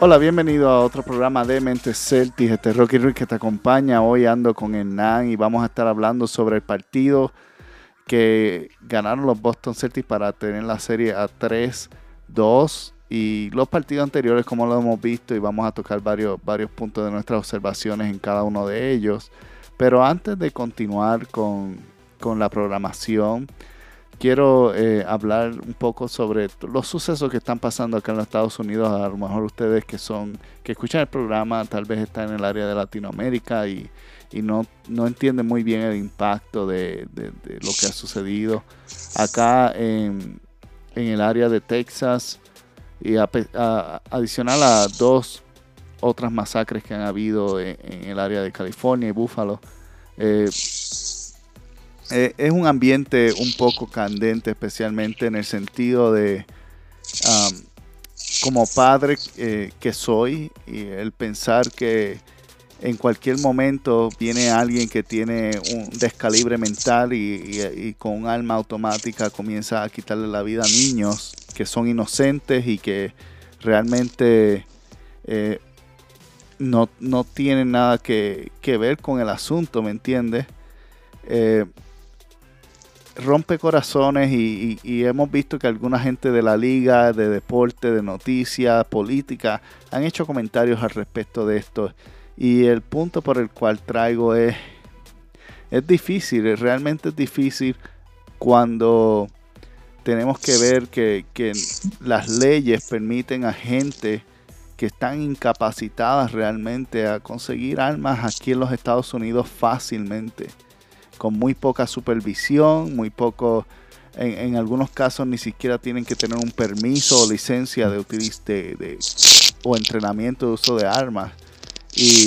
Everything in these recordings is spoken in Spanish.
Hola, bienvenido a otro programa de Mentes Celtics. Este es Rocky Ruiz que te acompaña. Hoy ando con Hernán y vamos a estar hablando sobre el partido que ganaron los Boston Celtics para tener la serie a 3-2 y los partidos anteriores como lo hemos visto y vamos a tocar varios, varios puntos de nuestras observaciones en cada uno de ellos. Pero antes de continuar con, con la programación, quiero eh, hablar un poco sobre los sucesos que están pasando acá en los Estados Unidos. A lo mejor ustedes que son, que escuchan el programa, tal vez están en el área de Latinoamérica y, no, no, entienden muy bien el impacto de, lo que ha sucedido acá en, el área de Texas y adicional a dos otras masacres que han habido en, el área de California y Buffalo. Eh, eh, es un ambiente un poco candente, especialmente en el sentido de, como padre eh, que soy, y el pensar que en cualquier momento viene alguien que tiene un descalibre mental y, con un alma automática comienza a quitarle la vida a niños que son inocentes y que realmente eh, no, tienen nada que, ver con el asunto, ¿me entiendes? Rompe corazones y, hemos visto que alguna gente de la liga, de deporte, de noticias, política, han hecho comentarios al respecto de esto. Y el punto por el cual traigo es, es difícil, realmente es difícil cuando tenemos que ver que, que las leyes permiten a gente que están incapacitadas realmente a conseguir armas aquí en los Estados Unidos fácilmente con muy poca supervisión, muy poco, en, algunos casos ni siquiera tienen que tener un permiso o licencia de, de, de o entrenamiento de uso de armas. Y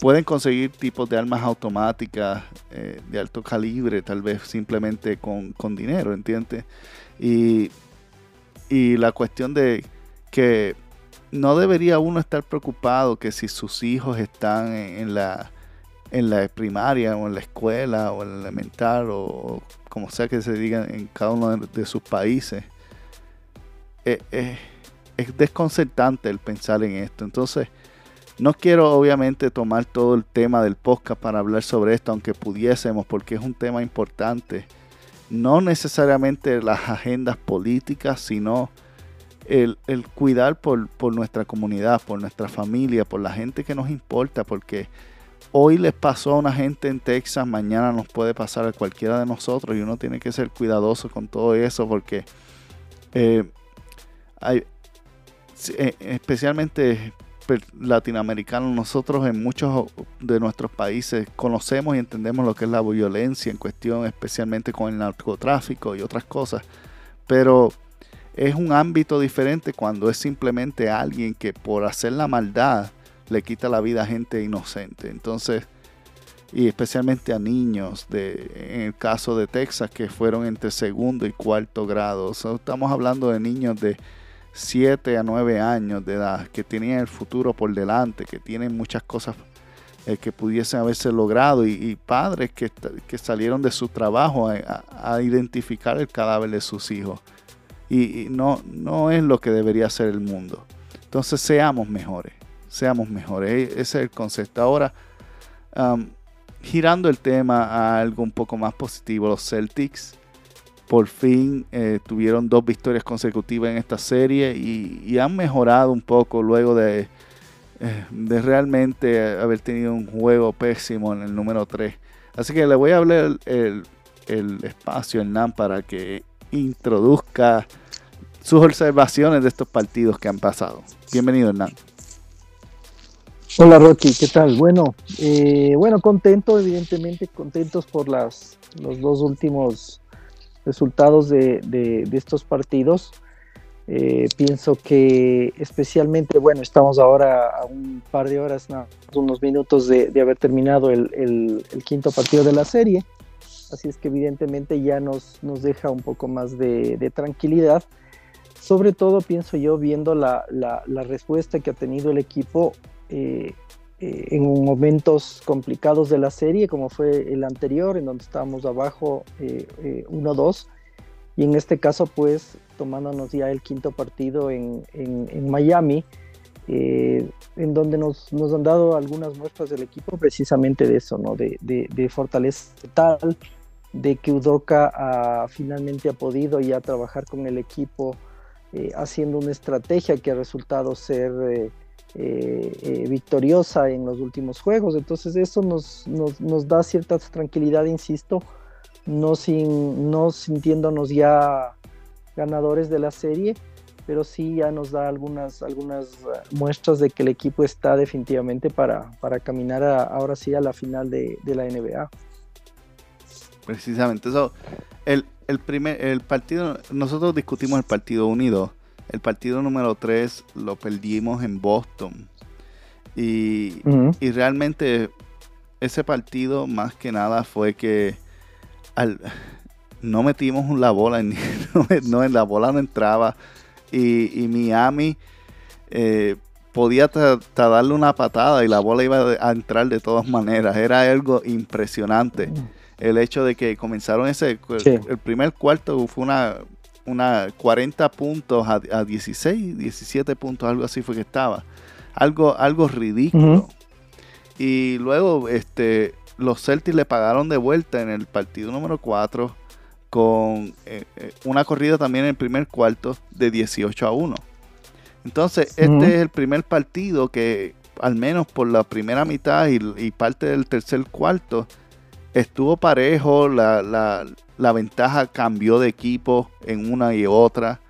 pueden conseguir tipos de armas automáticas eh, de alto calibre, tal vez simplemente con, dinero, ¿entiendes? Y, y la cuestión de que no debería uno estar preocupado que si sus hijos están en la en la primaria o en la escuela o en el elemental o, como sea que se diga en cada uno de, sus países. Eh, eh, es desconcertante el pensar en esto. Entonces, no quiero obviamente tomar todo el tema del podcast para hablar sobre esto, aunque pudiésemos, porque es un tema importante. No necesariamente las agendas políticas, sino el, el cuidar por, por, nuestra comunidad, por nuestra familia, por la gente que nos importa, porque hoy les pasó a una gente en Texas, mañana nos puede pasar a cualquiera de nosotros y uno tiene que ser cuidadoso con todo eso porque eh, hay, eh, especialmente latinoamericanos, nosotros en muchos de nuestros países conocemos y entendemos lo que es la violencia en cuestión, especialmente con el narcotráfico y otras cosas, pero es un ámbito diferente cuando es simplemente alguien que por hacer la maldad, le quita la vida a gente inocente. Entonces, y especialmente a niños, de, en el caso de Texas, que fueron entre segundo y cuarto grado. estamos hablando de niños de 7 a 9 años de edad, que tienen el futuro por delante, que tienen muchas cosas eh, que pudiesen haberse logrado, y, padres que, que, salieron de su trabajo a, identificar el cadáver de sus hijos. Y, y no, no es lo que debería ser el mundo. Entonces seamos mejores seamos mejores. E-, ese es el concepto. Ahora, girando el tema a algo un poco más positivo, los Celtics por fin eh, tuvieron dos victorias consecutivas en esta serie y, han mejorado un poco luego de, eh, de, realmente haber tenido un juego pésimo en el número 3. Así que le voy a hablar el, el espacio, NAM para que introduzca sus observaciones de estos partidos que han pasado. Bienvenido, Hernán. Hola Rocky, ¿qué tal? Bueno, eh, bueno, contento, evidentemente, contentos por las, los dos últimos resultados de, estos partidos. Eh, pienso que especialmente, bueno, estamos ahora a un par de horas, unos minutos de, haber terminado el, quinto partido de la serie, así es que evidentemente ya nos, nos deja un poco más de, tranquilidad. Sobre todo pienso yo viendo la, respuesta que ha tenido el equipo eh, eh, en momentos complicados de la serie, como fue el anterior, en donde estábamos abajo 1-2 y en este caso pues tomándonos ya el quinto partido en, Miami, eh, en donde nos, han dado algunas muestras del equipo precisamente de eso, ¿no? de, de, fortaleza tal, de que Udoka finalmente ha podido ya trabajar con el equipo eh, haciendo una estrategia que ha resultado ser eh, victoriosa en los últimos juegos. Entonces eso nos, nos, nos da cierta tranquilidad, insisto, no, sin, no sintiéndonos ya ganadores de la serie, pero sí ya nos da algunas, algunas eh, muestras de que el equipo está definitivamente para, para caminar ahora sí a la final de, la NBA. Precisamente, eso. El, primer, el partido, nosotros discutimos el partido unido. El partido número 3 lo perdimos en Boston. Y, y realmente ese partido más que nada fue que no metimos la bola, en, no, en la bola no entraba y, Miami eh, podía darle una patada y la bola iba a entrar de todas maneras. Era algo impresionante. Mm. El hecho de que comenzaron ese, el primer cuarto fue una, una 40 puntos a, 16, 17 puntos, algo así fue que estaba. Algo, algo ridículo. Y luego, este, los Celtics le pagaron de vuelta en el partido número 4 con eh, eh, una corrida también en el primer cuarto de 18 a 1. Entonces, este es el primer partido que, al menos por la primera mitad y, parte del tercer cuarto, estuvo parejo, la, ventaja cambió de equipo en una y otra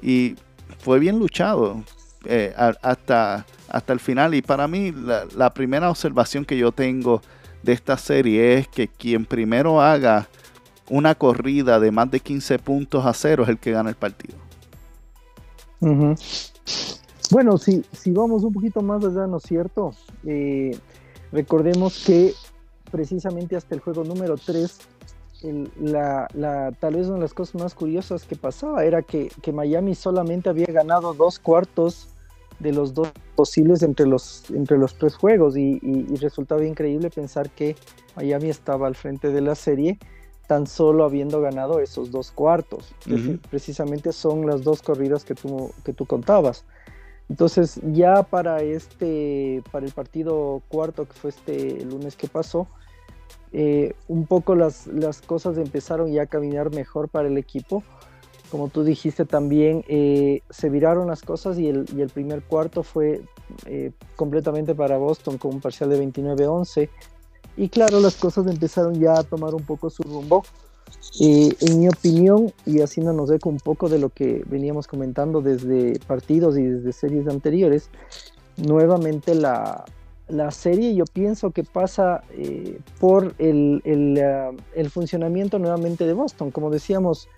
y fue bien luchado eh, hasta, hasta el final. Y para mí, la primera observación que yo tengo de esta serie es que quien primero haga una corrida de más de 15 puntos a cero es el que gana el partido. Bueno, si, si vamos un poquito más allá, ¿no es cierto? Eh, recordemos que precisamente hasta el juego número 3, la, tal vez una de las cosas más curiosas que pasaba era que, que Miami solamente había ganado dos cuartos de los dos posibles entre los, entre los tres juegos y, resultaba increíble pensar que Miami estaba al frente de la serie tan solo habiendo ganado esos dos cuartos. Precisamente son las dos corridas que tú, que tú contabas. Entonces ya para este, para el partido cuarto que fue este lunes que pasó, eh, un poco las, las cosas empezaron ya a caminar mejor para el equipo como tú dijiste también, eh, se viraron las cosas y el, primer cuarto fue eh, completamente para Boston con un parcial de 29-11. Y claro, las cosas empezaron ya a tomar un poco su rumbo. en mi opinión, y haciéndonos eco un poco de lo que veníamos comentando desde partidos y desde series anteriores, nuevamente la, serie yo pienso que pasa eh, por el, el, funcionamiento nuevamente de Boston. Como decíamos,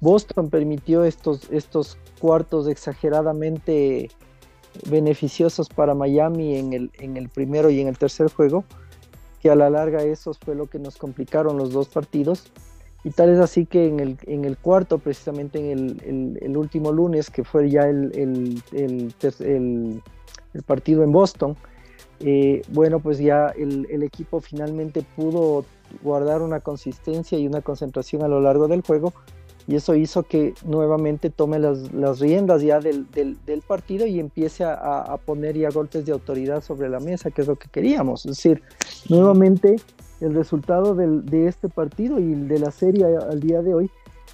Boston permitió estos, estos cuartos exageradamente beneficiosos para Miami en el, en el primero y en el tercer juego, que a la larga esos fue lo que nos complicaron los dos partidos. Y tal es así que en el, en el cuarto, precisamente en el, último lunes, que fue ya el, partido en Boston, eh, bueno, pues ya el, equipo finalmente pudo guardar una consistencia y una concentración a lo largo del juego y eso hizo que nuevamente tome las, riendas ya del, partido y empiece a, a, poner ya golpes de autoridad sobre la mesa, que es lo que queríamos. Es decir, nuevamente el resultado de este partido y de la serie al día de hoy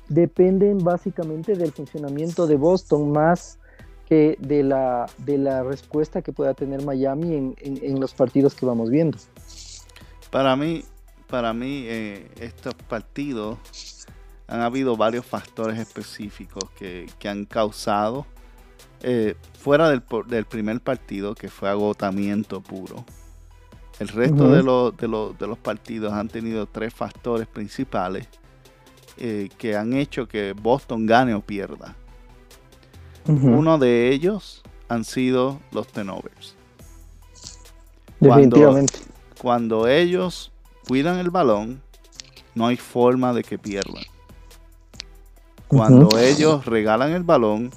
dependen básicamente del funcionamiento de Boston más que de la, de la respuesta que pueda tener Miami en, en, los partidos que vamos viendo. Para mí, para mí eh, estos partidos han habido varios factores específicos que, han causado, eh, fuera del, primer partido, que fue agotamiento puro, el resto de, de, los partidos han tenido tres factores principales eh, que han hecho que Boston gane o pierda. Uno de ellos han sido los tenovers. Definitivamente. Cuando, ellos cuidan el balón, no hay forma de que pierdan. Cuando ellos regalan el balón,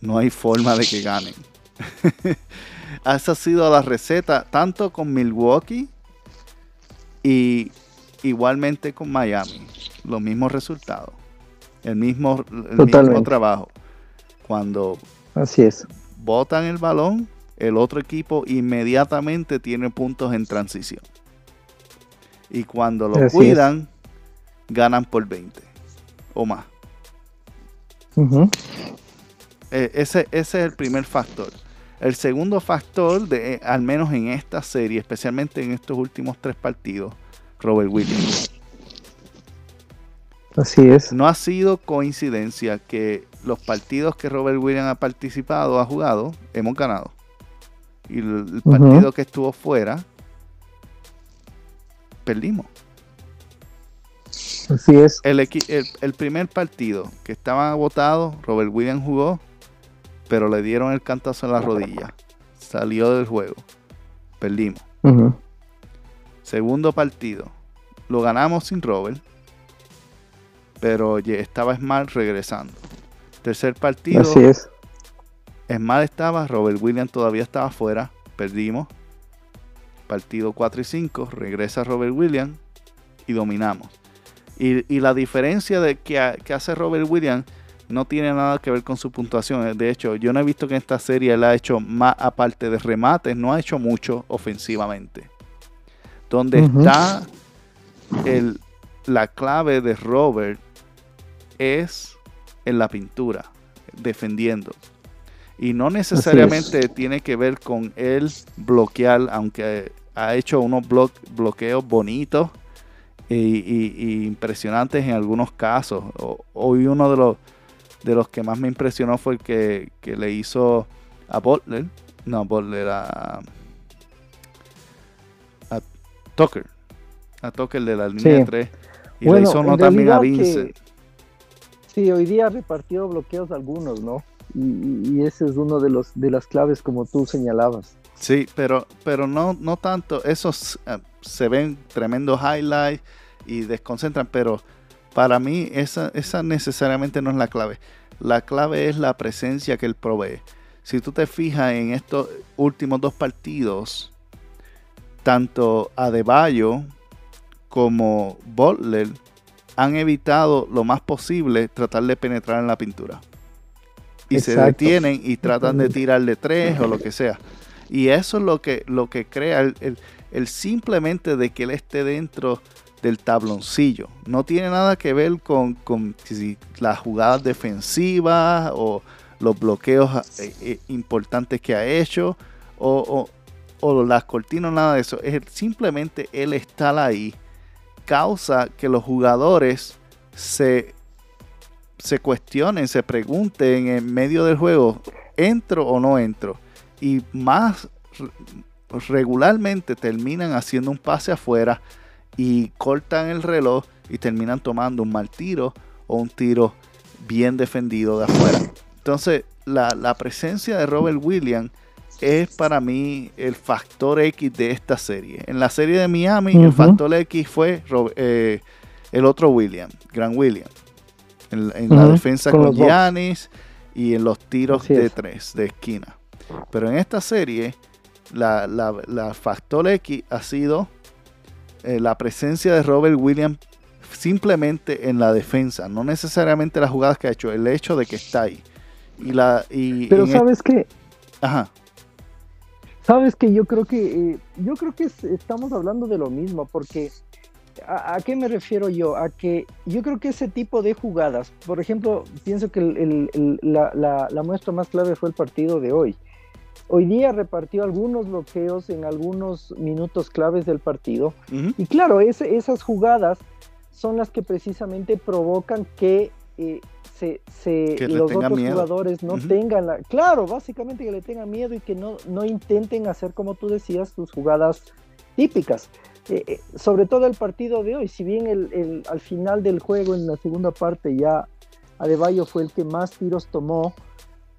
no hay forma de que ganen. Esa ha sido la receta tanto con Milwaukee y igualmente con Miami. Los mismos resultados. El mismo, el mismo trabajo. Cuando Así es. botan el balón, el otro equipo inmediatamente tiene puntos en transición. Y cuando lo cuidan, ganan por 20 o más. E, ese, ese, es el primer factor. El segundo factor, de, eh, al menos en esta serie, especialmente en estos últimos tres partidos, Robert Williams. Así es. No ha sido coincidencia que los partidos que Robert Williams ha participado, ha jugado, hemos ganado. Y el, partido que estuvo fuera, perdimos. Así es. El, el, primer partido que estaban agotados, Robert Williams jugó, pero le dieron el cantazo en la rodilla. Salió del juego. Perdimos. Segundo partido, lo ganamos sin Robert, pero estaba Smart regresando. Tercer partido, Así es. Smart estaba, Robert Williams todavía estaba fuera, perdimos. Partido 4 y 5, regresa Robert Williams y dominamos. Y, la diferencia de que, hace Robert Williams no tiene nada que ver con su puntuación. De hecho, yo no he visto que en esta serie él ha hecho más, aparte de remates, no ha hecho mucho ofensivamente. Donde está el, la clave de Robert es en la pintura, defendiendo. Y no necesariamente tiene que ver con él bloquear, aunque ha hecho unos bloqueos bonitos y, impresionantes en algunos casos. hoy uno de los, de los que más me impresionó fue el que, le hizo a Butler, no, Butler a, a Tucker, a Tucker de la línea 3. Y le hizo uno también a Vince. Sí, hoy día repartió bloqueos algunos, ¿no? Y, ese es uno de los de las claves como tú señalabas. Sí, pero pero no no tanto esos eh, se ven tremendos highlights y desconcentran, pero para mí esa, esa necesariamente no es la clave. La clave es la presencia que él provee. Si tú te fijas en estos últimos dos partidos, tanto Adebayo como Butler han evitado lo más posible tratar de penetrar en la pintura y se detienen y tratan de tirarle tres o lo que sea. Y eso es lo que, lo que crea el, simplemente de que él esté dentro del tabloncillo. No tiene nada que ver con, con las jugadas defensivas o los bloqueos eh, eh, importantes que ha hecho o, o, las cortinas, nada de eso. Es simplemente él estar ahí causa que los jugadores se se cuestionen, se pregunten en medio del juego, ¿entro o no entro? Y más regularmente terminan haciendo un pase afuera y cortan el reloj y terminan tomando un mal tiro o un tiro bien defendido de afuera. Entonces, la, presencia de Robert Williams es para mí el factor X de esta serie. En la serie de Miami, el factor X fue eh, el otro Williams, Grant Williams en, la defensa con, Giannis y en los tiros de tres, de esquina. Pero en esta serie, la, factor X ha sido eh, la presencia de Robert Williams simplemente en la defensa, no necesariamente las jugadas que ha hecho, el hecho de que está ahí. Y la, y Pero sabes que... Ajá. Sabes que yo creo que eh, yo creo que estamos hablando de lo mismo, porque ¿A, qué me refiero yo? A que yo creo que ese tipo de jugadas, por ejemplo, pienso que la, muestra más clave fue el partido de hoy. Hoy día repartió algunos bloqueos en algunos minutos claves del partido. Y claro, esas jugadas son las que precisamente provocan que, eh, se, los otros jugadores no tengan la... Claro, básicamente que le tengan miedo y que no, no intenten hacer, como tú decías, sus jugadas típicas. Eh, eh, sobre todo el partido de hoy, si bien el, al final del juego, en la segunda parte, ya Adebayo fue el que más tiros tomó,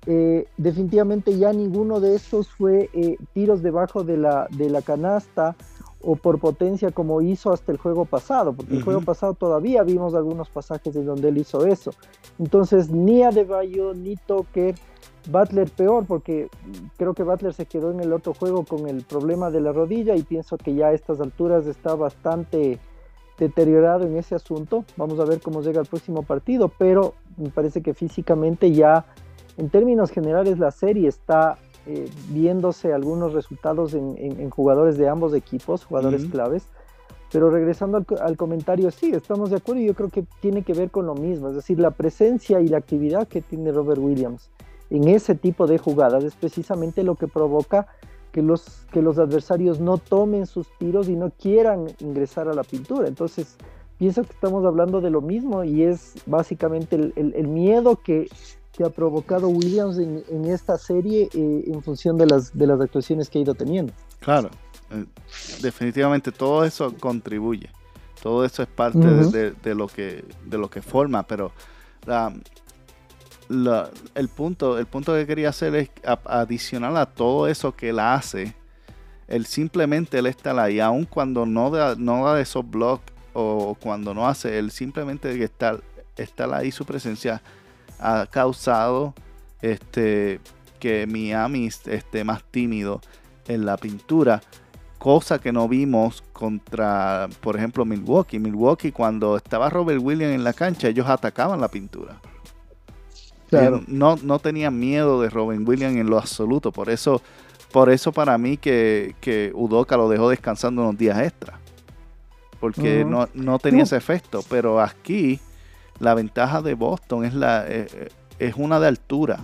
eh, definitivamente ya ninguno de estos fue tiros debajo de la, de la canasta o por potencia como hizo hasta el juego pasado, porque el juego pasado todavía vimos algunos pasajes en donde él hizo eso. Entonces, ni Adebayo, ni Tucker, Butler peor, porque creo que Butler se quedó en el otro juego con el problema de la rodilla y pienso que ya a estas alturas está bastante deteriorado en ese asunto. Vamos a ver cómo llega el próximo partido, pero me parece que físicamente ya, en términos generales, la serie está eh, viéndose algunos resultados en, jugadores de ambos equipos, jugadores claves. Pero regresando al, comentario, sí, estamos de acuerdo y yo creo que tiene que ver con lo mismo, es decir, la presencia y la actividad que tiene Robert Williams en ese tipo de jugadas es precisamente lo que provoca que los, que los adversarios no tomen sus tiros y no quieran ingresar a la pintura. Entonces, pienso que estamos hablando de lo mismo y es básicamente el, miedo que, que, ha provocado Williams en, esta serie eh, en función de las, de las actuaciones que ha ido teniendo. Claro, eh, definitivamente todo eso contribuye. Todo eso es parte de, lo que, de lo que forma, pero la, el, punto, el punto que quería hacer es adicional a todo eso que él hace, él simplemente él está ahí, aun cuando no da, no da esos blogs o cuando no hace, él simplemente estar, estar ahí, su presencia ha causado este, que Miami esté más tímido en la pintura, cosa que no vimos contra, por ejemplo, Milwaukee. Milwaukee, cuando estaba Robert Williams en la cancha, ellos atacaban la pintura. No, no tenía miedo de Robin Williams en lo absoluto. Por eso, por eso para mí que, que Udoka lo dejó descansando unos días extra. Porque no, tenía ese efecto. Pero aquí la ventaja de Boston es, la, eh, eh, es una de altura.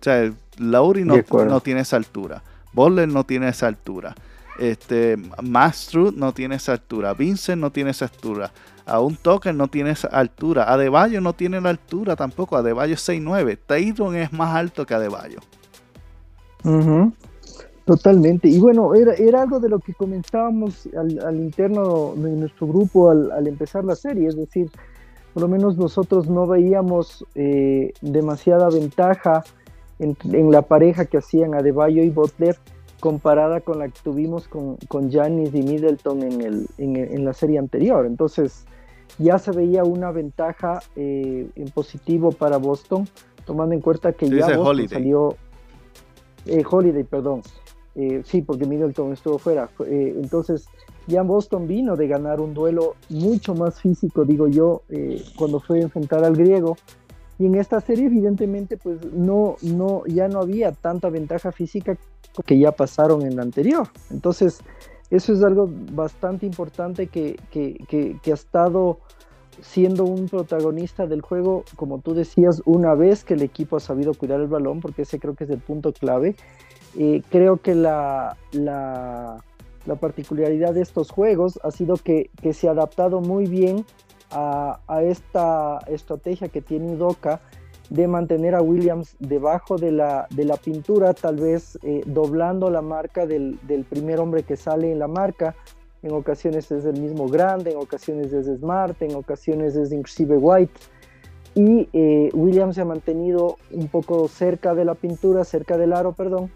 O sea, Laurie no, no tiene esa altura. Butler no tiene esa altura. Este, Max no tiene esa altura. Vincent no tiene esa altura a un token no tiene esa altura. Adebayo no tiene la altura tampoco. Adebayo es 6'9. Tyron es más alto que Adebayo. Totalmente. Y bueno, era, era algo de lo que comenzábamos al, interno de nuestro grupo al, empezar la serie. Es decir, por lo menos nosotros no veíamos eh, demasiada ventaja en, la pareja que hacían Adebayo y Butler comparada con la que tuvimos con, con Giannis y Middleton en, el, en, la serie anterior. Entonces, ya se veía una ventaja eh, en positivo para Boston, tomando en cuenta que ya Boston salió eh, Holiday, perdón. Sí, porque Middleton estuvo fuera. entonces, ya Boston vino de ganar un duelo mucho más físico, digo yo, cuando fue a enfrentar al griego. Y en esta serie, evidentemente, pues no, no, ya no había tanta ventaja física que ya pasaron en la anterior. Entonces, eso es algo bastante importante que, ha estado siendo un protagonista del juego, como tú decías, una vez que el equipo ha sabido cuidar el balón, porque ese creo que es el punto clave. Eh, creo que la, la, particularidad de estos juegos ha sido que, se ha adaptado muy bien a, a, esta estrategia que tiene Udoka de mantener a Williams debajo de la, de la pintura, tal vez eh, doblando la marca del, primer hombre que sale en la marca. En ocasiones es el mismo grande, en ocasiones es Smart, en ocasiones es inclusive White. Y eh, Williams se ha mantenido un poco cerca de la pintura, cerca del aro, perdón,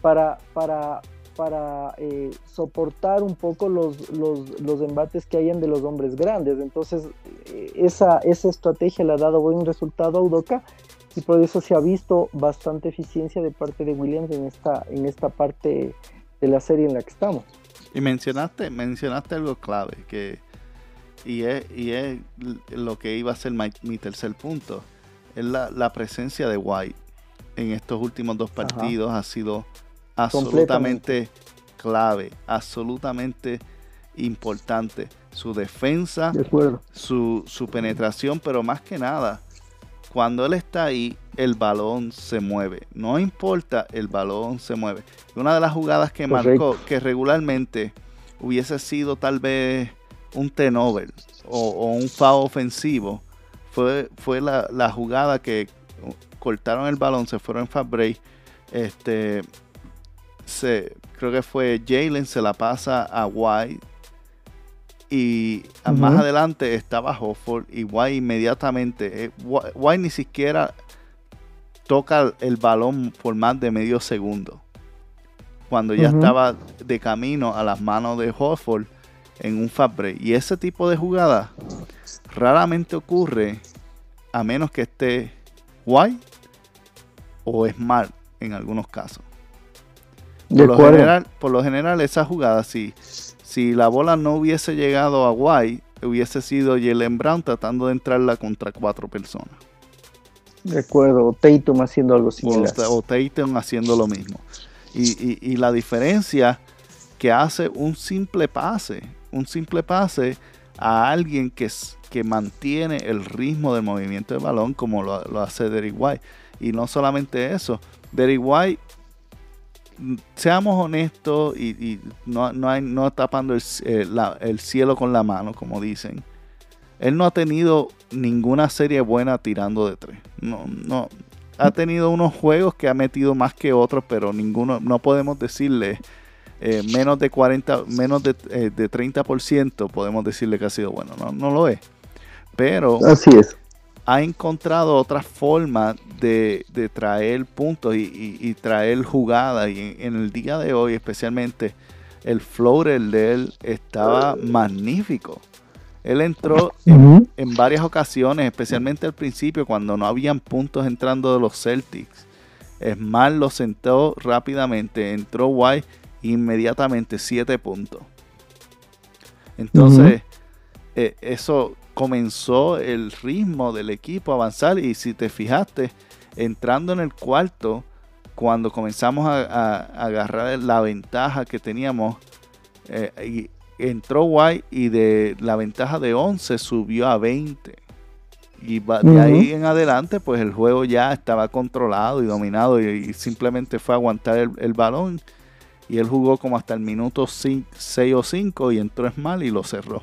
para, para, para eh, soportar un poco los, los, embates que hayan de los hombres grandes. Entonces, eh, esa, esa estrategia le ha dado buen resultado a Udoka y por eso se ha visto bastante eficiencia de parte de Williams en esta, en esta parte de la serie en la que estamos. Y mencionaste, mencionaste algo clave, que y es, y es lo que iba a ser mi, tercer punto, es la, presencia de White en estos últimos dos partidos ha sido absolutamente clave, absolutamente importante. Su defensa, su, su penetración, pero más que nada, cuando él está ahí, el balón se mueve. No importa, el balón se mueve. Una de las jugadas que marcó, que regularmente hubiese sido tal vez un tenover o, un foul ofensivo, fue, fue la, la, jugada que cortaron el balón, se fueron en fast break. Este, creo que fue Jalen, se la pasa a White. Y más adelante estaba Hofford y White inmediatamente. Eh, White ni siquiera toca el balón por más de medio segundo. Cuando ya estaba de camino a las manos de Horford en un fabre. Y ese tipo de jugada raramente ocurre a menos que esté White o Smart en algunos casos. Por lo, general, por lo general, esa jugada, si, si la bola no hubiese llegado a White, hubiese sido Jalen Brown tratando de entrarla contra cuatro personas. De acuerdo, o Tatum haciendo algo similar. O, Tatum haciendo lo mismo. Y, la diferencia que hace un simple pase, un simple pase a alguien que, que mantiene el ritmo del movimiento del balón como lo, lo hace Derrick White. Y no solamente eso, Derrick White seamos honestos y, no, no, no tapando el, eh, el, cielo con la mano, como dicen. Él no ha tenido ninguna serie buena tirando de tres. No, no. Ha tenido unos juegos que ha metido más que otros, pero ninguno, no podemos decirle eh, menos de 40, menos de, eh, de 30%, podemos decirle que ha sido bueno. No, no lo es. Pero Así es ha encontrado otra forma de, traer puntos y, traer jugadas. Y en, el día de hoy, especialmente, el floater de él estaba magnífico. Él entró en, varias ocasiones, especialmente al principio, cuando no habían puntos entrando de los Celtics. Smart lo sentó rápidamente, entró White inmediatamente 7 puntos. Entonces, eh, eso comenzó el ritmo del equipo a avanzar y si te fijaste, entrando en el cuarto, cuando comenzamos a, agarrar la ventaja que teníamos, eh, y entró White y de la ventaja de 11 subió a 20. Y de ahí en adelante, pues el juego ya estaba controlado y dominado y, simplemente fue aguantar el, balón. Y él jugó como hasta el minuto 6 o 5 y entró mal y lo cerró.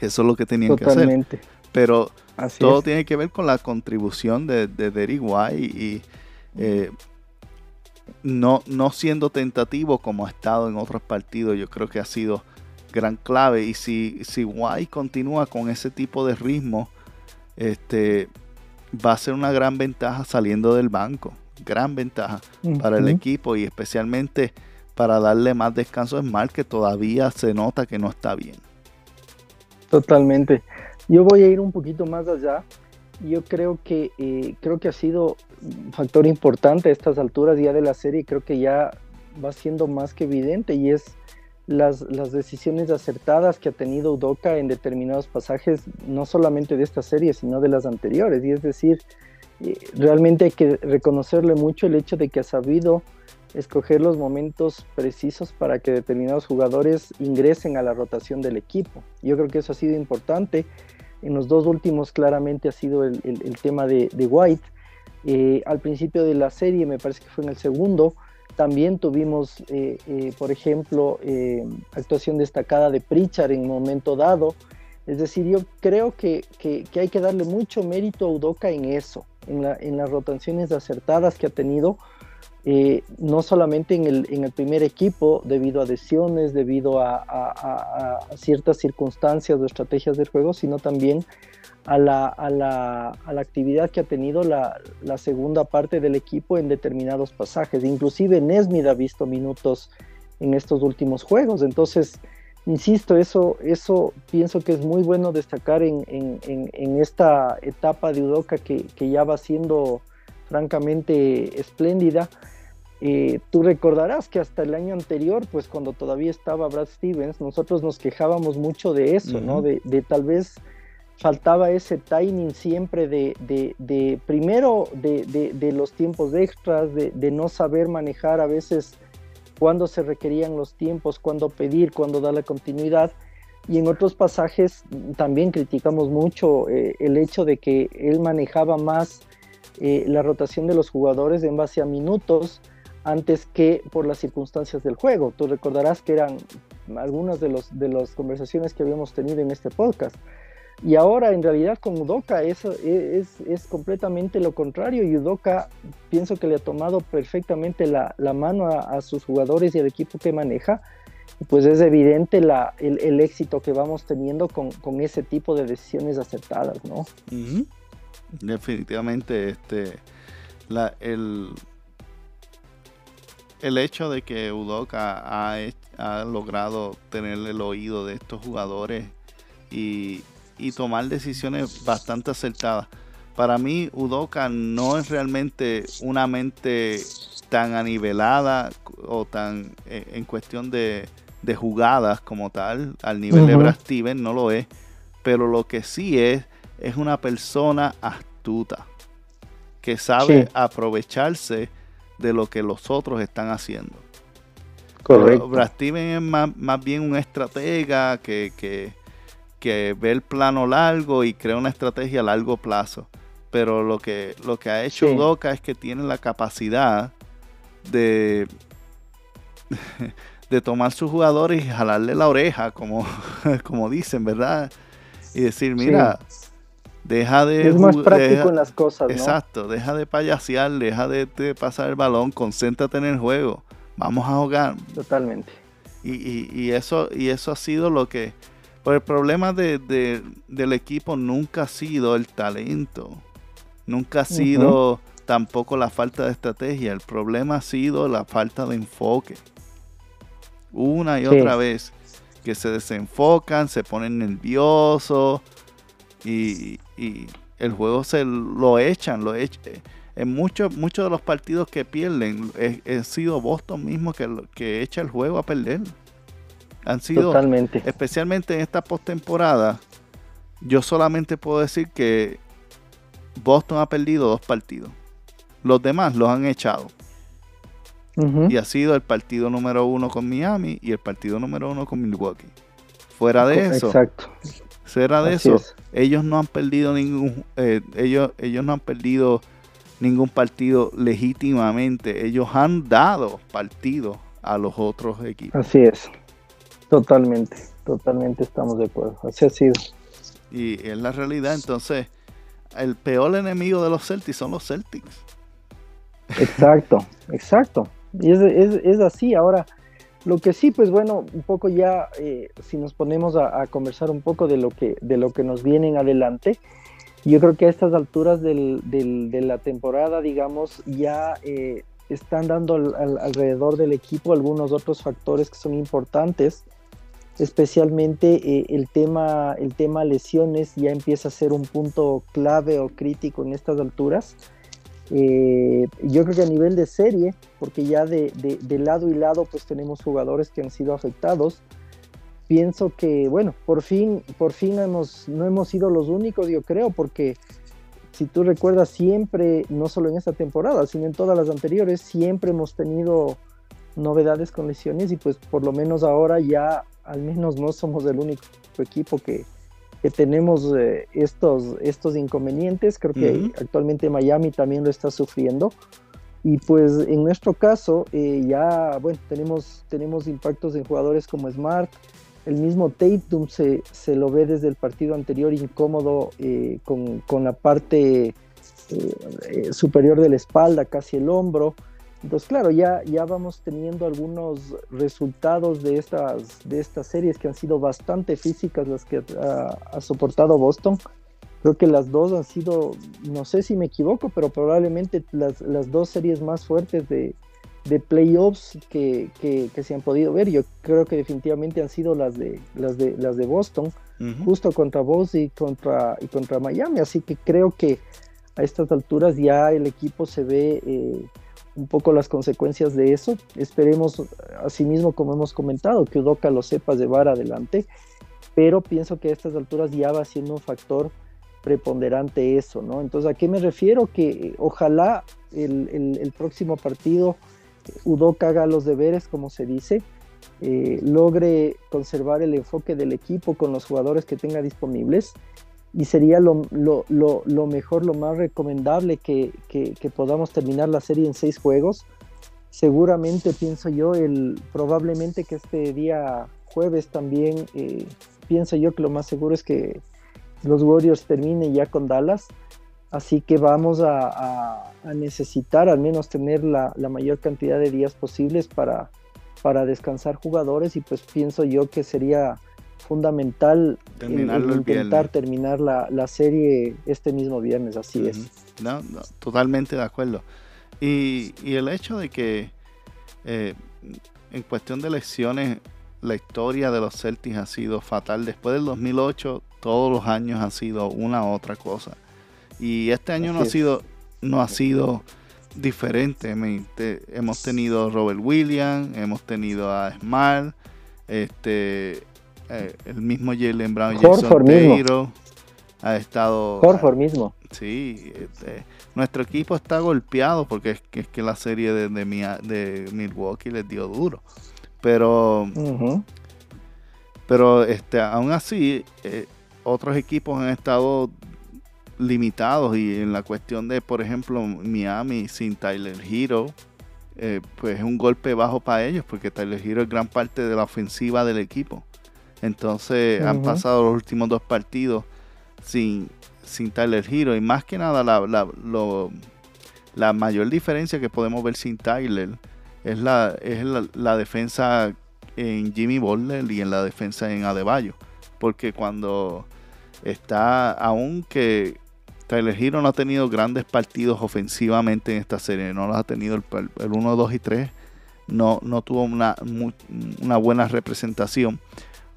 Eso es lo que tenían que hacer. Pero todo tiene que ver con la contribución de, de White y eh, no, no siendo tentativo como ha estado en otros partidos, yo creo que ha sido gran clave. Y si, si White continúa con ese tipo de ritmo, este, va a ser una gran ventaja saliendo del banco. Gran ventaja para el equipo y especialmente para darle más descanso a Smart que todavía se nota que no está bien. Totalmente. Yo voy a ir un poquito más allá. Yo creo que eh, creo que ha sido un factor importante a estas alturas ya de la serie. Creo que ya va siendo más que evidente y es las, las decisiones acertadas que ha tenido Udoka en determinados pasajes, no solamente de esta serie, sino de las anteriores. Y es decir, eh, realmente hay que reconocerle mucho el hecho de que ha sabido escoger los momentos precisos para que determinados jugadores ingresen a la rotación del equipo. Yo creo que eso ha sido importante. En los dos últimos claramente ha sido el, tema de, White. Eh, al principio de la serie, me parece que fue en el segundo, también tuvimos, eh, eh, por ejemplo, actuación destacada de Pritchard en un momento dado. Es decir, yo creo que, hay que darle mucho mérito a Udoka en eso, en las rotaciones acertadas que ha tenido eh, no solamente en el, primer equipo, debido a lesiones, debido a, ciertas circunstancias o estrategias del juego, sino también a la, actividad que ha tenido la, segunda parte del equipo en determinados pasajes. Inclusive Nesmid ha visto minutos en estos últimos juegos. Entonces, insisto, eso, eso pienso que es muy bueno destacar en, esta etapa de Udoca que, que ya va siendo francamente espléndida. Eh, tú recordarás que hasta el año anterior, pues cuando todavía estaba Brad Stevens, nosotros nos quejábamos mucho de eso, ¿no? De, tal vez faltaba ese timing siempre de, primero de, los tiempos extras, de, no saber manejar a veces cuándo se requerían los tiempos, cuándo pedir, cuándo dar la continuidad. Y en otros pasajes también criticamos mucho eh, el hecho de que él manejaba más eh, la rotación de los jugadores en base a minutos, antes que por las circunstancias del juego. Tú recordarás que eran algunas de, los, de las conversaciones que habíamos tenido en este podcast. Y ahora en realidad con Udoka es, es, es completamente lo contrario y Udoka pienso que le ha tomado perfectamente la, la mano a, sus jugadores y al equipo que maneja. Pues es evidente la, el, el, éxito que vamos teniendo con, con, ese tipo de decisiones acertadas, ¿no? Definitivamente, este, la, el, el hecho de que Udoka ha, ha, logrado tener el oído de estos jugadores y, y tomar decisiones bastante acertadas. Para mí, Udoka no es realmente una mente tan anivelada o tan eh, en cuestión de, de, jugadas como tal, al nivel de Brad Steven, no lo es. Pero lo que sí es, es una persona astuta, que sabe aprovecharse de lo que los otros están haciendo. Correcto. Brad Steven es más, bien un estratega que, que, que, ve el plano largo y crea una estrategia a largo plazo. Pero lo que, lo que ha hecho Doca es que tiene la capacidad de, de tomar sus jugadores y jalarle la oreja, como, como dicen, ¿verdad? Y decir, mira, deja de... Es más práctico en las cosas, Exacto, deja de payasear, deja de, pasar el balón, concéntrate en el juego, vamos a jugar. Totalmente. Y, eso, y eso ha sido lo que... Pues el problema de, del equipo nunca ha sido el talento, nunca ha sido tampoco la falta de estrategia, el problema ha sido la falta de enfoque. Una y otra vez que se desenfocan, se ponen nerviosos y, el juego se lo echan, lo echan. En muchos, muchos de los partidos que pierden, ha sido Boston mismo que, que echa el juego a perder. Han sido, Totalmente. especialmente en esta postemporada, yo solamente puedo decir que Boston ha perdido dos partidos. Los demás los han echado. Y ha sido el partido número uno con Miami y el partido número uno con Milwaukee. Fuera de eso, Exacto. Fuera de eso, ellos no han perdido ningún, eh, ellos, ellos no han perdido ningún partido legítimamente. Ellos han dado partido a los otros equipos. Así es. Totalmente, totalmente estamos de acuerdo. Así ha sido. Y es la realidad. Entonces, el peor enemigo de los Celtics son los Celtics. Exacto, exacto. Y es, es, así. Ahora, lo que sí, pues bueno, un poco ya, eh, si nos ponemos a, conversar un poco de lo que, de lo que nos viene en adelante, yo creo que a estas alturas del, de la temporada, digamos, ya eh, están dando alrededor del equipo algunos otros factores que son importantes especialmente eh, el, tema, el tema lesiones ya empieza a ser un punto clave o crítico en estas alturas. Eh, yo creo que a nivel de serie, porque ya de, lado y lado pues tenemos jugadores que han sido afectados, pienso que bueno, por fin, por fin hemos, no hemos sido los únicos, yo creo, porque si tú recuerdas siempre, no solo en esta temporada, sino en todas las anteriores, siempre hemos tenido novedades con lesiones y pues por lo menos ahora ya al menos no somos el único equipo que, tenemos eh, estos, estos inconvenientes. Creo que actualmente Miami también lo está sufriendo. Y pues en nuestro caso eh, ya, bueno, tenemos, tenemos impactos en jugadores como Smart. El mismo Tatum se, se lo ve desde el partido anterior incómodo eh, con, con, la parte superior de la espalda, casi el hombro. Entonces, claro, ya, ya vamos teniendo algunos resultados de estas, de estas series que han sido bastante físicas las que ha, soportado Boston. Creo que las dos han sido, no sé si me equivoco, pero probablemente las, las dos series más fuertes de, de playoffs que, que, se han podido ver. Yo creo que definitivamente han sido las de, las de, las de Boston, justo contra Boston y contra, y contra Miami. Así que creo que a estas alturas ya el equipo se ve... Eh, un poco las consecuencias de eso. Esperemos, asimismo, como hemos comentado, que Udoca lo sepa llevar adelante, pero pienso que a estas alturas ya va siendo un factor preponderante eso, ¿no? Entonces, ¿a qué me refiero? Que ojalá el, próximo partido Udoca haga los deberes, como se dice, eh, logre conservar el enfoque del equipo con los jugadores que tenga disponibles y sería lo, mejor, lo más recomendable que, podamos terminar la serie en seis juegos. Seguramente pienso yo, el, probablemente que este día jueves también, eh, pienso yo que lo más seguro es que los Warriors terminen ya con Dallas. Así que vamos a, necesitar al menos tener la, mayor cantidad de días posibles para, para descansar jugadores y pues pienso yo que sería fundamental el- el Terminarlo el intentar terminar la, la serie este mismo viernes, así es. No, no, totalmente de acuerdo. Y, y el hecho de que eh, en cuestión de elecciones, la historia de los Celtics ha sido fatal. Después del 2008, todos los años ha sido una u otra cosa. Y este año no ha sido, no ha sido diferente. Hemos tenido a Robert Williams, hemos tenido a Smart, este, eh, el mismo Jalen Brown, Jason. Taylor, ha estado Horford mismo. Sí, este, nuestro equipo está golpeado porque es que, es que la serie de, de, Milwaukee les dio duro. Pero, pero este, aún así, eh, otros equipos han estado limitados y en la cuestión de, por ejemplo, Miami sin Tyler Hero, eh, pues es un golpe bajo para ellos porque Tyler Hero es gran parte de la ofensiva del equipo. Entonces han pasado los últimos dos partidos sin, sin Tyler Hero y más que nada la, la, lo- la mayor diferencia que podemos ver sin Tyler es la, es la, la defensa en Jimmy Butler y en la defensa en Adebayo. Porque cuando está, aunque Tyler Hero no ha tenido grandes partidos ofensivamente en esta serie, no los ha tenido el, el 1, 2 y 3, no, no tuvo una, una buena representación.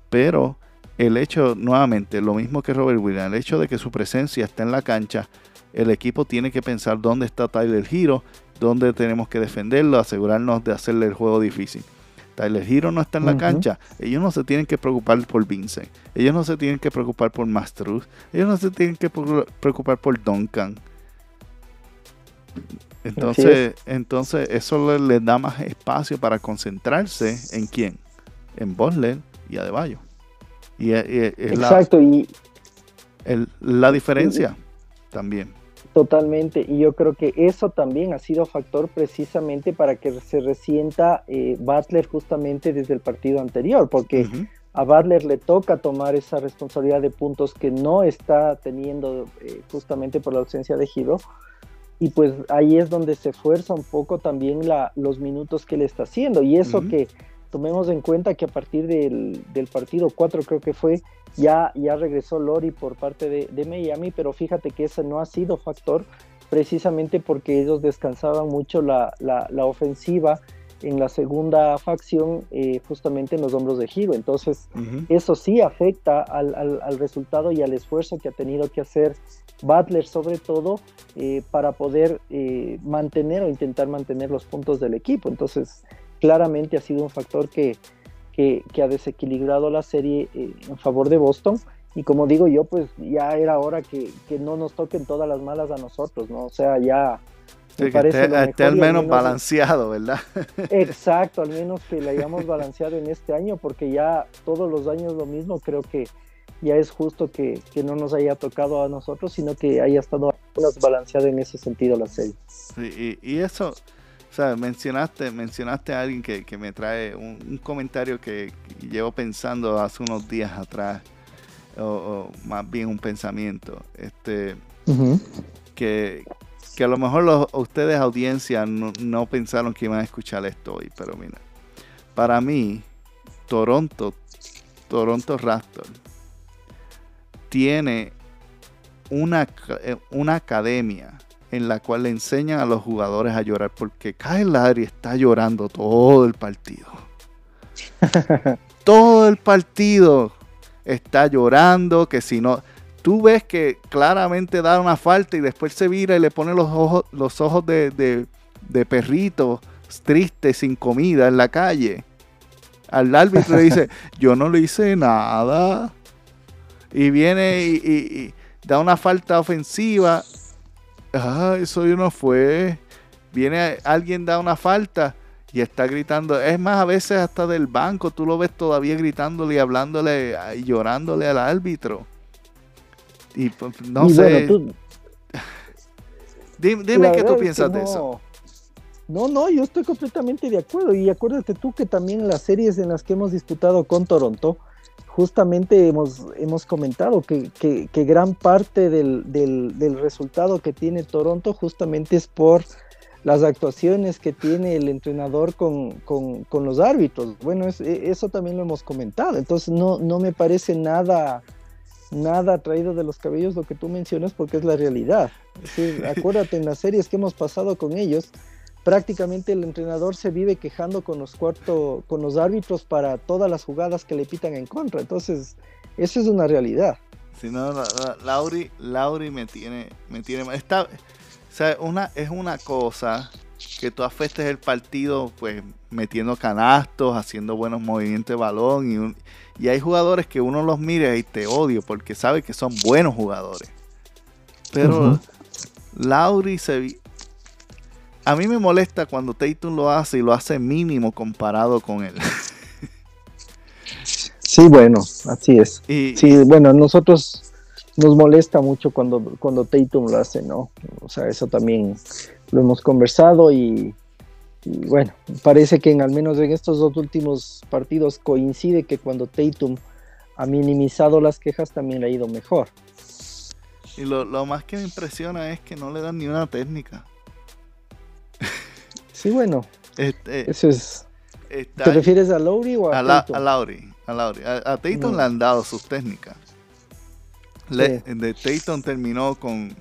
Pero el hecho, nuevamente, lo mismo que Robert Williams, el hecho de que su presencia está en la cancha, el equipo tiene que pensar dónde está Tyler Hero, dónde tenemos que defenderlo, asegurarnos de hacerle el juego difícil. Tyler Hero no está en la cancha, ellos no se tienen que preocupar por Vincent, ellos no se tienen que preocupar por Mastruz, ellos no se tienen que pre- preocupar por Duncan. Entonces, entonces eso le- les da más espacio para concentrarse en quién, en Butler y Adebayo. Y y es la, Exacto, y el- la diferencia también. totalmente. Y yo creo que eso también ha sido factor precisamente para que se resienta eh, Butler justamente desde el partido anterior, porque Ujú. a Butler le toca tomar esa responsabilidad de puntos que no está teniendo eh, justamente por la ausencia de Giro. Y pues ahí es donde se esfuerza un poco también la, los minutos que le está haciendo. Y eso Ujú. que tomemos en cuenta que a partir del, del partido 4 creo que fue, ya, ya regresó Lori por parte de, de Miami, pero fíjate que ese no ha sido factor precisamente porque ellos descansaban mucho la, la, la ofensiva en la segunda facción eh, justamente en los hombros de Giro. Entonces eso sí afecta al, al- al resultado y al esfuerzo que ha tenido que hacer Butler sobre todo eh, para poder eh, mantener o intentar mantener los puntos del equipo. Entonces claramente ha sido un factor que, que, que ha desequilibrado la serie eh, en favor de Boston. Y como digo yo, pues ya era hora que, que no nos toquen todas las malas a nosotros, ¿no? O sea, ya... Me que parece esté, esté mejor al menos balanceado, ¿verdad? Exacto, al menos que la hayamos balanceado en este año, porque ya todos los años lo mismo, creo que ya es justo que, que no nos haya tocado a nosotros, sino que haya estado menos balanceada en ese sentido la serie. Sí, y, y eso, sea, mencionaste, mencionaste a alguien que, que me trae un, un comentario que, llevo pensando hace unos días atrás, o, o más bien un pensamiento, este, que, que a lo mejor los, ustedes audiencia no, no pensaron que iban a escuchar esto hoy, pero mira, para mí, Toronto, Toronto Raptors, tiene una, eh, una academia en la cual le enseñan a los jugadores a llorar porque Kyle Lowry está llorando todo el partido. todo el partido está llorando, que si no, tú ves que claramente da una falta y después se vira y le pone los ojos, los ojos de, de, de perrito triste, sin comida en la calle. Al árbitro le dice, yo no le hice nada. Y viene y, y- y da una falta ofensiva. Ah, eso yo no fue. Viene alguien da una falta y está gritando. Es más, a veces hasta del banco tú lo ves todavía gritándole y hablándole y llorándole al árbitro. Y pues, no y sé. bueno, tú, Dime, dime qué tú es piensas de eso. No, no, yo estoy completamente de acuerdo. Y acuérdate tú que también las series en las que hemos disputado con Toronto, justamente hemos, hemos comentado que, que- que gran parte del, del- del resultado que tiene Toronto justamente es por las actuaciones que tiene el entrenador con, con, los árbitros. Bueno, e, eso también lo hemos comentado. Entonces no, no me parece nada, nada traído de los cabellos lo que tú mencionas porque es la realidad. acuérdate en las series que hemos pasado con ellos, prácticamente el entrenador se vive quejando con los cuarto, con los árbitros para todas las jugadas que le pitan en contra. Entonces, eso es una realidad. Si no, Lauri, Lauri me tiene, me tiene, está, o sea, una, es una cosa que tú afectes el partido, pues metiendo canastos, haciendo buenos movimientos de balón. Y, y hay jugadores que uno los mira y te odio porque sabe que son buenos jugadores. Pero Lauri se. A mí me molesta cuando Tatum lo hace y lo hace mínimo comparado con él. Sí, bueno, así es. Y, sí, bueno, nosotros nos molesta mucho cuando, cuando Tatum lo hace, ¿no? O sea, eso también lo hemos conversado y, bueno, parece que en, al menos en estos dos últimos partidos coincide que cuando Tatum ha minimizado las quejas también le ha ido mejor. Y lo, más que me impresiona es que no le dan ni una técnica. Sí, bueno. Este, eso es. ¿Te refieres a Lowry o a, a, a Lowry? A, Lowry. a, Tatum le han dado sus técnicas. Le, De Tatum terminó con,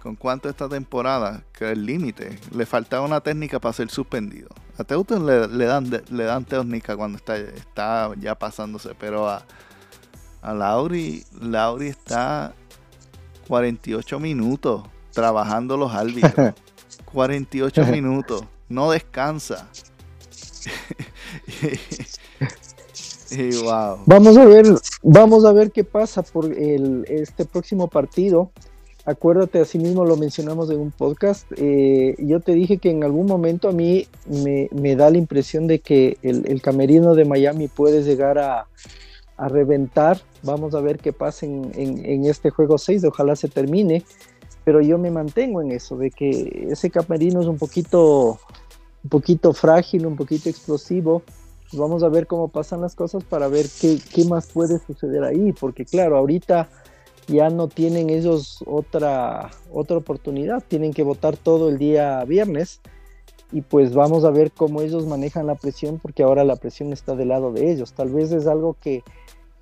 con cuánto esta temporada, que el límite. Le faltaba una técnica para ser suspendido. A Tatum le, dan, le dan técnica cuando está, está ya pasándose, pero a, a Lauri, Lauri está 48 minutos trabajando los árbitros. 48 minutos, no descansa. Vamos a ver, vamos a ver qué pasa por el, este próximo partido. Acuérdate, así mismo lo mencionamos en un podcast. Eh, yo te dije que en algún momento a mí me, da la impresión de que el, camerino de Miami puede llegar a, reventar. Vamos a ver qué pasa en, en, este juego 6. Ojalá se termine. Pero yo me mantengo en eso, de que ese camerino es un poquito, un poquito frágil, un poquito explosivo. Vamos a ver cómo pasan las cosas para ver qué, qué, más puede suceder ahí, porque claro, ahorita ya no tienen ellos otra, otra oportunidad, tienen que votar todo el día viernes y pues vamos a ver cómo ellos manejan la presión, porque ahora la presión está del lado de ellos. Tal vez es algo que,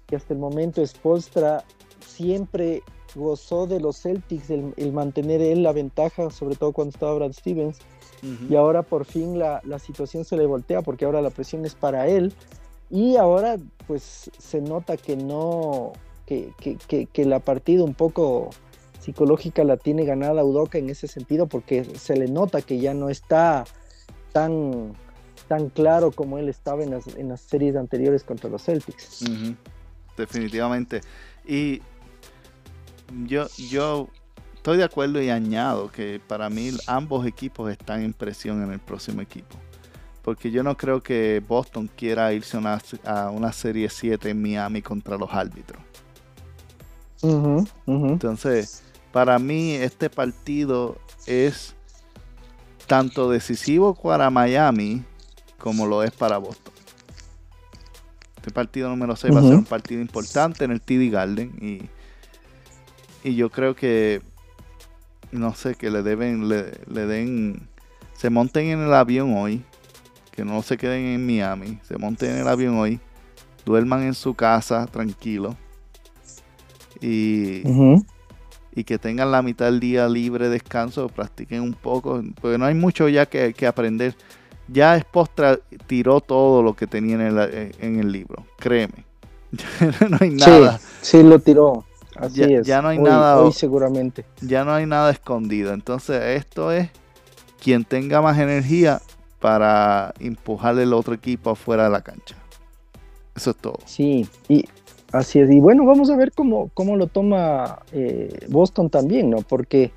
que hasta el momento Spolstra siempre gozó de los Celtics, el, el mantener él la ventaja, sobre todo cuando estaba Brad Stevens y ahora por fin la, situación se le voltea porque ahora la presión es para él y ahora pues se nota que no, que, la partida un poco psicológica la tiene ganada Udoca en ese sentido porque se le nota que ya no está tan, tan claro como él estaba en las, en las series anteriores contra los Celtics. Definitivamente. Y yo, yo estoy de acuerdo y añado que para mí ambos equipos están en presión en el próximo equipo. Porque yo no creo que Boston quiera irse a una serie 7 en Miami contra los árbitros. Entonces, para mí este partido es tanto decisivo para Miami como lo es para Boston. Este partido número 6 va a ser un partido importante en el TD Garden y, y yo creo que no sé, que le deben, le, den, se monten en el avión hoy, que no se queden en Miami, se monten en el avión hoy, duerman en su casa tranquilo y, y que tengan la mitad del día libre, descanso, practiquen un poco, porque no hay mucho ya que, aprender. Ya Espostra tiró todo lo que tenía en el, en el libro, créeme. no hay nada. Sí, sí lo tiró. Así ya, es. ya no hay nada. Hoy seguramente. Ya no hay nada escondido. Entonces, esto es quien tenga más energía para empujarle el otro equipo afuera de la cancha. Eso es todo. Sí, y así es. Y bueno, vamos a ver cómo, cómo lo toma eh, Boston también, ¿no? Porque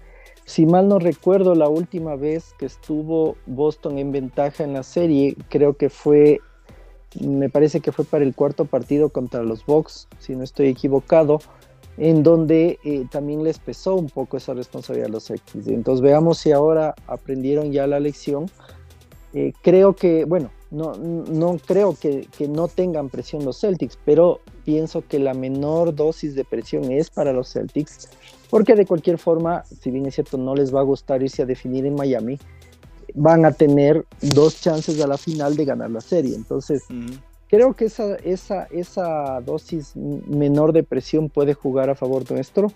si mal no recuerdo, la última vez que estuvo Boston en ventaja en la serie, creo que fue, me parece que fue para el cuarto partido contra los Bucks, si no estoy equivocado en donde eh, también les pesó un poco esa responsabilidad a los X. Entonces veamos si ahora aprendieron ya la lección. Eh, creo que, bueno, no, no creo que, que, no tengan presión los Celtics, pero pienso que la menor dosis de presión es para los Celtics, porque de cualquier forma, si bien es cierto, no les va a gustar irse a definir en Miami, van a tener dos chances a la final de ganar la serie. Entonces, creo que esa, esa, esa dosis menor de presión puede jugar a favor nuestro.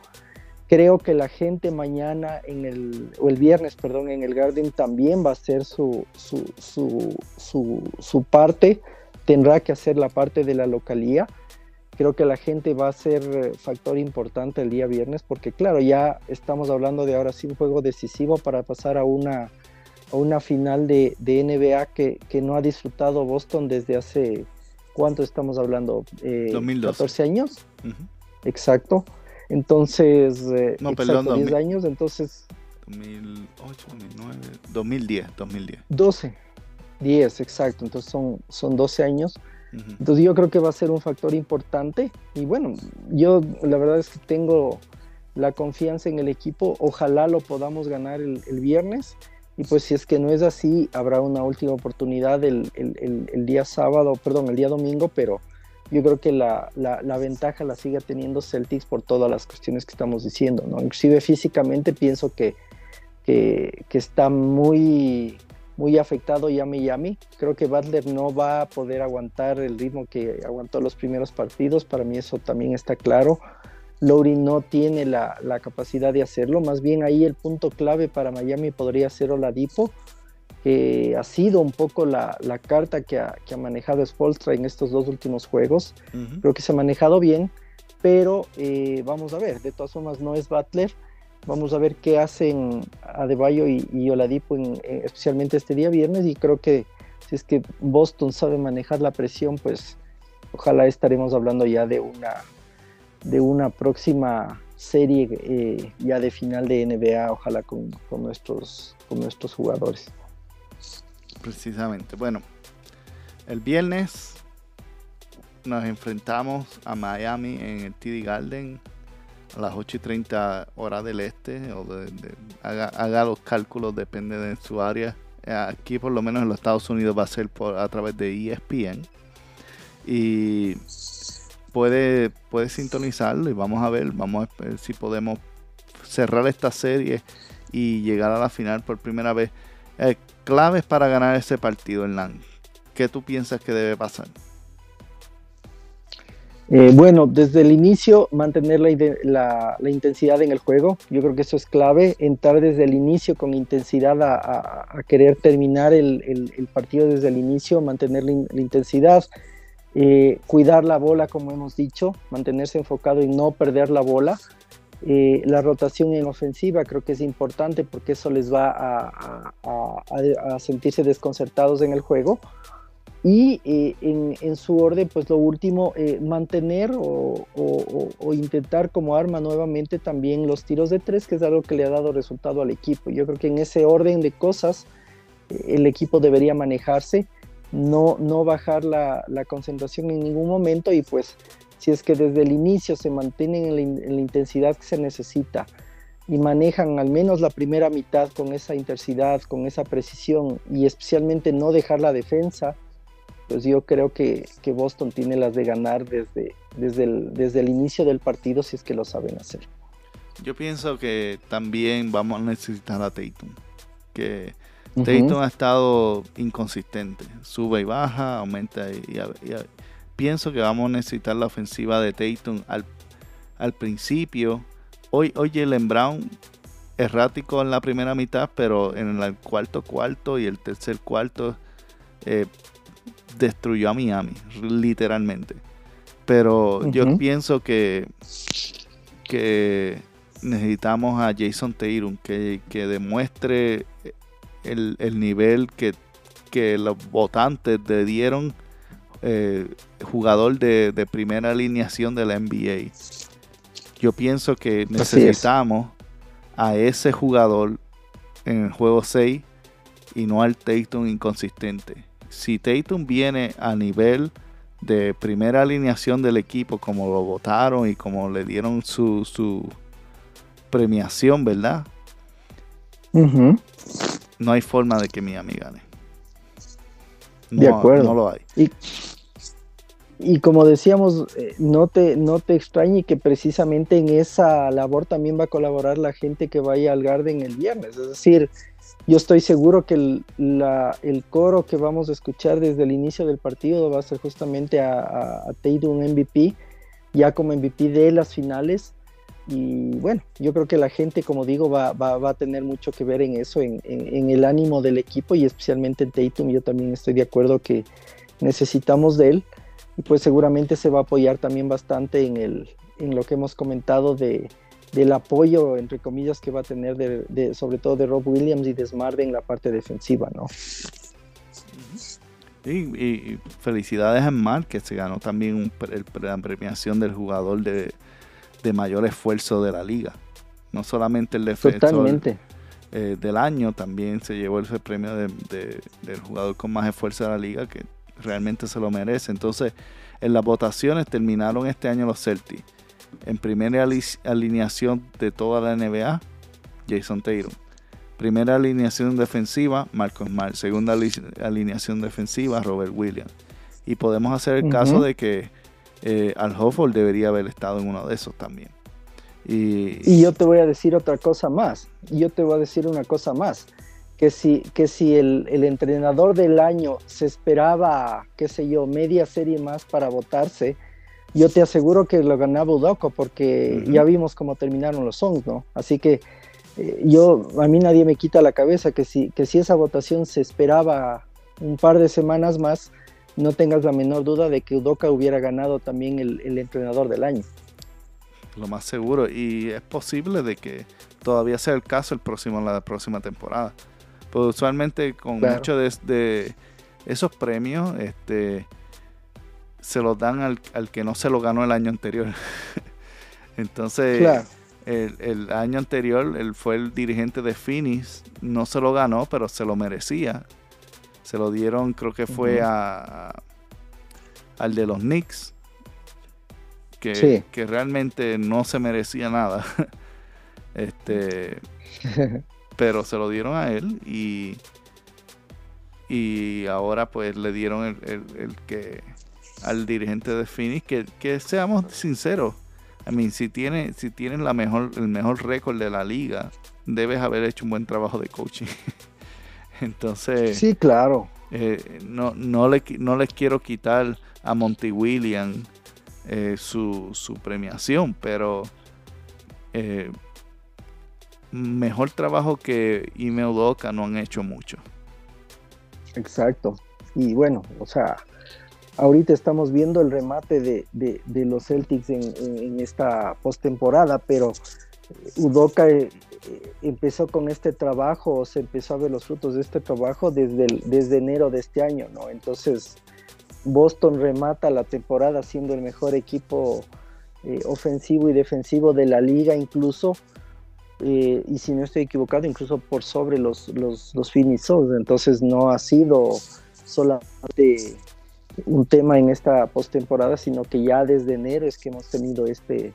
Creo que la gente mañana en el, o el viernes, perdón, en el Garden también va a hacer su, su, su, su, su parte, tendrá que hacer la parte de la localía. Creo que la gente va a ser factor importante el día viernes porque claro, ya estamos hablando de ahora sí un juego decisivo para pasar a una, a una final de, de NBA que, que, no ha disfrutado Boston desde hace, ¿cuánto estamos hablando? Eh, 2012. 14 años. Uh -huh. Exacto. Entonces, eh, no, exacto, perdón, 10 años, entonces... 2008, 2009, 2010, 2010. 12, 10, exacto, entonces son, son 12 años. Uh -huh. Entonces yo creo que va a ser un factor importante y bueno, yo la verdad es que tengo la confianza en el equipo, ojalá lo podamos ganar el, el viernes y pues si es que no es así, habrá una última oportunidad el, el, el día sábado, perdón, el día domingo, pero yo creo que la, la, ventaja la sigue teniendo Celtics por todas las cuestiones que estamos diciendo, ¿no? Inclusive físicamente pienso que, que, que está muy, muy afectado ya Miami. Creo que Butler no va a poder aguantar el ritmo que aguantó los primeros partidos, para mí eso también está claro. Lowry no tiene la, la capacidad de hacerlo, más bien ahí el punto clave para Miami podría ser Oladipo, que ha sido un poco la, la carta que ha, que ha, manejado Spolstra en estos dos últimos juegos. Uh -huh. Creo que se ha manejado bien, pero eh, vamos a ver, de todas formas no es Butler. Vamos a ver qué hacen Adebayo y, y Oladipo, en, en, especialmente este día viernes. Y creo que si es que Boston sabe manejar la presión, pues ojalá estaremos hablando ya de una, de una próxima serie eh, ya de final de NBA, ojalá con, con, nuestros, con nuestros jugadores precisamente. Bueno, el viernes nos enfrentamos a Miami en el TD Garden a las 8 y 30 horas del este. O de, de, haga, haga, los cálculos, depende de su área. Aquí, por lo menos en los Estados Unidos, va a ser por, a través de ESPN. Y puede, puede sintonizarlo y vamos a ver, vamos a ver si podemos cerrar esta serie y llegar a la final por primera vez. Eh, claves para ganar ese partido, Hernán. ¿Qué tú piensas que debe pasar? Eh, bueno, desde el inicio mantener la, la, la, intensidad en el juego, yo creo que eso es clave, entrar desde el inicio con intensidad a, a, a querer terminar el, el, el, partido desde el inicio, mantener la, la intensidad, eh, cuidar la bola como hemos dicho, mantenerse enfocado y no perder la bola, eh, la rotación en ofensiva creo que es importante porque eso les va a, sentirse desconcertados en el juego. Y eh, en, su orden, pues lo último, mantener o, intentar como arma nuevamente también los tiros de tres, que es algo que le ha dado resultado al equipo. Yo creo que en ese orden de cosas el equipo debería manejarse, no, no bajar la, la concentración en ningún momento y pues si es que desde el inicio se mantienen en la, en la, intensidad que se necesita y manejan al menos la primera mitad con esa intensidad, con esa precisión y especialmente no dejar la defensa, pues yo creo que, que Boston tiene las de ganar desde, desde, el, desde el inicio del partido si es que lo saben hacer. Yo pienso que también vamos a necesitar a Tatum, que uh -huh. Tatum ha estado inconsistente, sube y baja, aumenta y, y, y pienso que vamos a necesitar la ofensiva de Tatum al, al principio. Hoy, hoy Jalen Brown errático en la primera mitad, pero en el cuarto cuarto y el tercer cuarto eh, destruyó a Miami, literalmente. Pero uh -huh. yo pienso que, que necesitamos a Jason Tatum que, que demuestre el, el nivel que, que, los votantes le dieron eh, jugador de, de, primera alineación de la NBA. Yo pienso que necesitamos a ese jugador en el juego 6 y no al Tatum inconsistente. Si Tatum viene a nivel de primera alineación del equipo, como lo votaron y como le dieron su, su premiación, ¿verdad? Uh -huh. No hay forma de que Miami gane. No, de acuerdo. No lo hay. Y, y como decíamos, eh, no te, no te extrañe que precisamente en esa labor también va a colaborar la gente que vaya al Garden el viernes. Es decir, yo estoy seguro que el, el, coro que vamos a escuchar desde el inicio del partido va a ser justamente a, a, Tatum MVP, ya como MVP de las finales. Y bueno, yo creo que la gente, como digo, va, va, a tener mucho que ver en eso, en, en, el ánimo del equipo y especialmente en Tatum. Yo también estoy de acuerdo que necesitamos de él y pues seguramente se va a apoyar también bastante en, el, en lo que hemos comentado de, del apoyo, entre comillas, que va a tener sobre todo de Rob Williams y de Smart en la parte defensiva, ¿no? Y, felicidades a Smart, que se ganó también la premiación del jugador de, mayor esfuerzo de la liga. No solamente el defensor eh, del año, también se llevó el premio del jugador con más esfuerzo de la liga, que realmente se lo merece. Entonces, en las votaciones terminaron este año los Celtics en primera alineación de toda la NBA, Jason Tatum. Primera alineación defensiva, Marcos Smart. Segunda alineación defensiva, Robert Williams. Y podemos hacer el caso de que eh, Al Hofford debería haber estado en uno de esos también. Y, yo te voy a decir otra cosa más. Yo te voy a decir una cosa más. Que si, que si el, el entrenador del año se esperaba, qué sé yo, media serie más para votarse, yo te aseguro que lo ganaba Udoco porque ya vimos cómo terminaron los songs, ¿no? Así que eh, yo, a mí nadie me quita la cabeza que si, que si esa votación se esperaba un par de semanas más, no tengas la menor duda de que Udoca hubiera ganado también el, entrenador del año. Lo más seguro, y es posible de que todavía sea el caso el próximo, la próxima temporada. Pues usualmente con muchos de, de, esos premios, este se los dan al, que no se lo ganó el año anterior. Entonces, el, año anterior él fue el dirigente de Phoenix, no se lo ganó, pero se lo merecía. Se lo dieron, creo que fue a, al de los Knicks, que, que realmente no se merecía nada. este, pero se lo dieron a él y, y ahora pues le dieron el que al dirigente de Phoenix que, seamos sinceros. I mean, si tiene, si tienes la mejor, el mejor récord de la liga, debes haber hecho un buen trabajo de coaching. Entonces. Sí, claro. Eh, no, no, le, no les quiero quitar a Monty William eh, su, premiación, pero eh, mejor trabajo que Email Doca no han hecho mucho. Exacto. Y bueno, o sea, ahorita estamos viendo el remate de, los Celtics en, esta postemporada, pero Udoca eh, empezó con este trabajo, se empezó a ver los frutos de este trabajo desde, desde enero de este año, ¿no? Entonces, Boston remata la temporada siendo el mejor equipo eh, ofensivo y defensivo de la liga, incluso. Eh, y si no estoy equivocado, incluso por sobre los, los, los Entonces, no ha sido solamente un tema en esta postemporada, sino que ya desde enero es que hemos tenido este,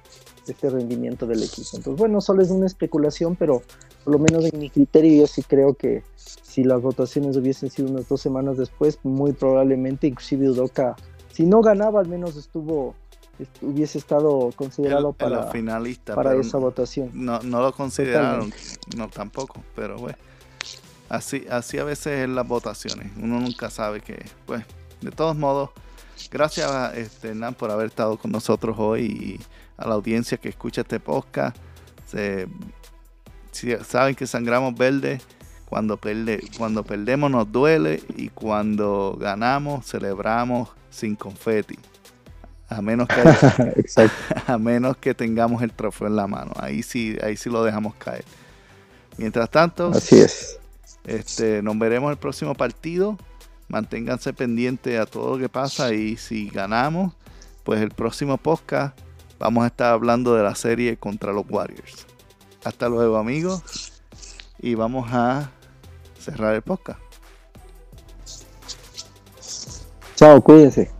este rendimiento del equipo. Entonces, bueno, solo es una especulación, pero por lo menos en mi criterio yo sí creo que si las votaciones hubiesen sido unas dos semanas después, muy probablemente inclusive Udoca, si no ganaba, al menos estuvo hubiese estado considerado para, finalista, para esa votación. No, no lo consideraron, no tampoco, pero bueno. Así, así a veces en las votaciones. Uno nunca sabe que, pues, de todos modos, gracias este, Nan por haber estado con nosotros hoy y a la audiencia que escucha este podcast. saben que sangramos verde. Cuando, cuando perdemos nos duele y cuando ganamos celebramos sin confeti. A menos que a menos que tengamos el trofeo en la mano. Ahí sí, ahí sí lo dejamos caer. Mientras tanto, así es. Este, nos veremos el próximo partido manténganse pendientes a todo lo que pasa y si ganamos, pues el próximo podcast vamos a estar hablando de la serie contra los Warriors. Hasta luego amigos y vamos a cerrar el podcast. Chao, cuídense.